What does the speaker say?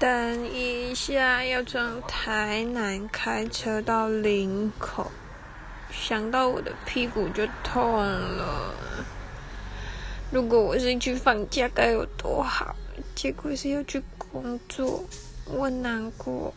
等一下要从台南开车到林口。想到我的屁股就痛了。如果我是去放假该有多好。结果是要去工作我难过。